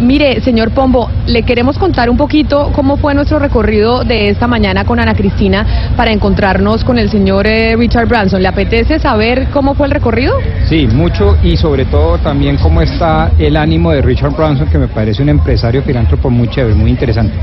Mire, señor Pombo, le queremos contar un poquito cómo fue nuestro recorrido de esta mañana con Ana Cristina para encontrarnos con el señor eh, Richard Branson. ¿Le apetece saber cómo fue el recorrido? Sí, mucho y sobre todo también cómo está el ánimo de Richard Branson, que me parece un empresario filántropo muy chévere, muy interesante.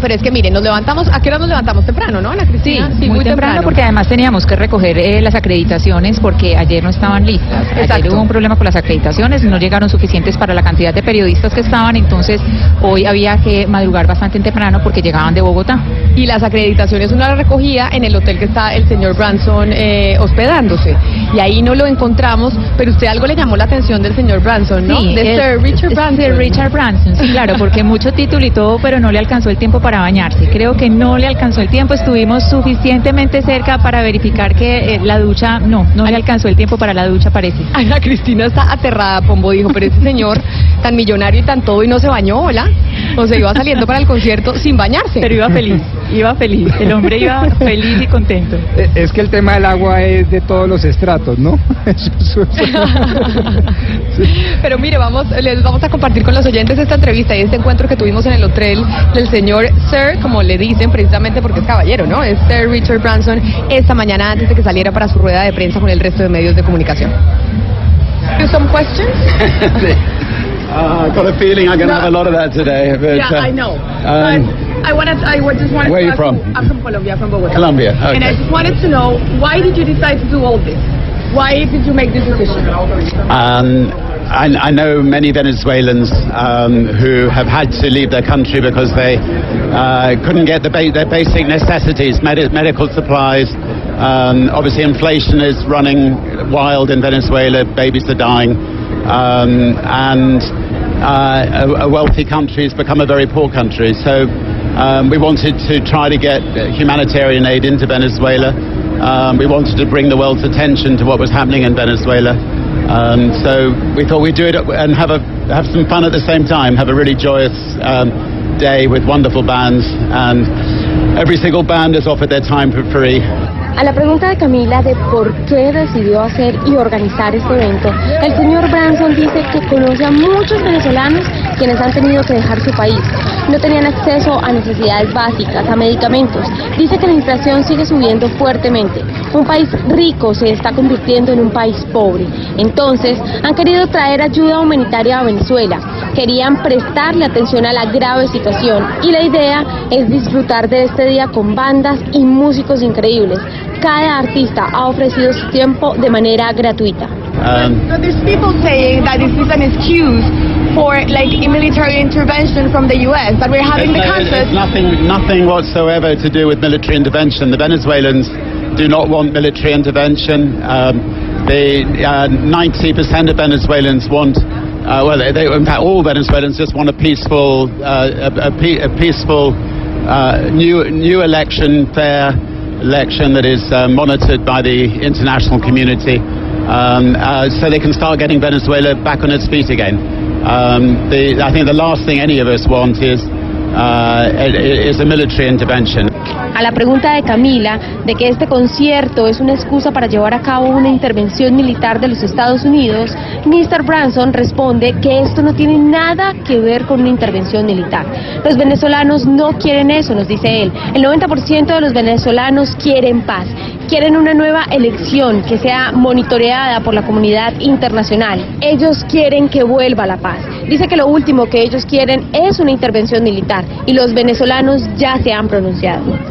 Pero es que mire, nos levantamos, ¿a qué hora nos levantamos temprano, no, Ana Cristina? Sí, muy, temprano, porque además teníamos que recoger eh, las acreditaciones porque ayer no estaban listas. Ayer hubo un problema con las acreditaciones, no llegaron suficientes para la cantidad de periodistas que estaban, entonces hoy había que madrugar bastante temprano porque llegaban de Bogotá. Y las acreditaciones uno las recogía en el hotel que está el señor Branson eh, hospedándose. Y ahí no lo encontramos, pero usted algo le llamó la atención del señor Branson, ¿no? Sí, de el- Sir Richard Branson. Sir Richard Branson, sí, claro, porque mucho título y todo, pero no le alcanzó el tiempo para bañarse. Creo que no le alcanzó el tiempo, estuvimos suficientemente cerca para verificar que eh, la ducha, no, no le alcanzó el tiempo para la ducha, parece. Ana Cristina está aterrada, Pombo dijo, pero ese señor tan millonario y tan todo y no se bañó, ¿hola? O se iba saliendo para el concierto sin bañarse. Pero iba feliz, iba feliz, el hombre iba feliz y contento. Eh, Es que el tema del agua es de todos los estratos, ¿no? Eso- eso- Pero mire, vamos, les vamos a compartir con los oyentes esta entrevista y este encuentro que tuvimos en el hotel del señor Sir, como le dicen precisamente porque es caballero, ¿no? Es Sir Richard Branson esta mañana antes de que saliera para su rueda de prensa con el resto de medios de comunicación. Do some questions? Uh, I've got a feeling I'm going to No. have a lot of that today. But, Yeah, uh, I know. um, but I wanted, I wa- just wanted Where to are you from? I'm from Colombia, from Bogota. Colombia, And I just wanted to know why did you decide to do all this? Why did you make this decision? Um, I, I know many Venezuelans um, who have had to leave their country because they uh, couldn't get the ba- their basic necessities, medi- medical supplies. Um, obviously, inflation is running wild in Venezuela. Babies are dying, um, and uh, a, a wealthy country has become a very poor country. So um, we wanted to try to get humanitarian aid into Venezuela. Um, we wanted to bring the world's attention to what was happening in Venezuela. Um, so we thought we'd do it and have a have some fun at the same time. Have a really joyous um, day with wonderful bands, and every single band has offered their time for free. A la pregunta de Camila de por qué decidió hacer y organizar este evento, el señor Branson dice que conoce a muchos venezolanos quienes han tenido que dejar su país. No tenían acceso a necesidades básicas, a medicamentos. Dice que la inflación sigue subiendo fuertemente. Un país rico se está convirtiendo en un país pobre. Entonces, han querido traer ayuda humanitaria a Venezuela. Querían prestarle atención a la grave situación y la idea es disfrutar de este día con bandas y músicos increíbles. Cada artista ha ofrecido su tiempo de manera gratuita. Um, people saying that this is an excuse for like a military intervention from the U.S. That we're having the It's- concert. It's nothing, nothing whatsoever to do with military intervention. The Venezuelans do not want military intervention. Um, the uh, 90% of Venezuelans want, uh, well, they, in fact, all Venezuelans just want a peaceful, uh, a, a, pe- a peaceful uh, new new election, fair election that is uh, monitored by the international community, um, uh, so they can start getting Venezuela back on its feet again. Um, the, I think the last thing any of us want is uh, a military intervention. A la pregunta de Camila de que este concierto es una excusa para llevar a cabo una intervención militar de los Estados Unidos, Mr. Branson responde que esto no tiene nada que ver con una intervención militar. Los venezolanos no quieren eso, nos dice él. El 90% de los venezolanos quieren paz, quieren una nueva elección que sea monitoreada por la comunidad internacional. Ellos quieren que vuelva la paz. Dice que lo último que ellos quieren es una intervención militar y los venezolanos ya se han pronunciado.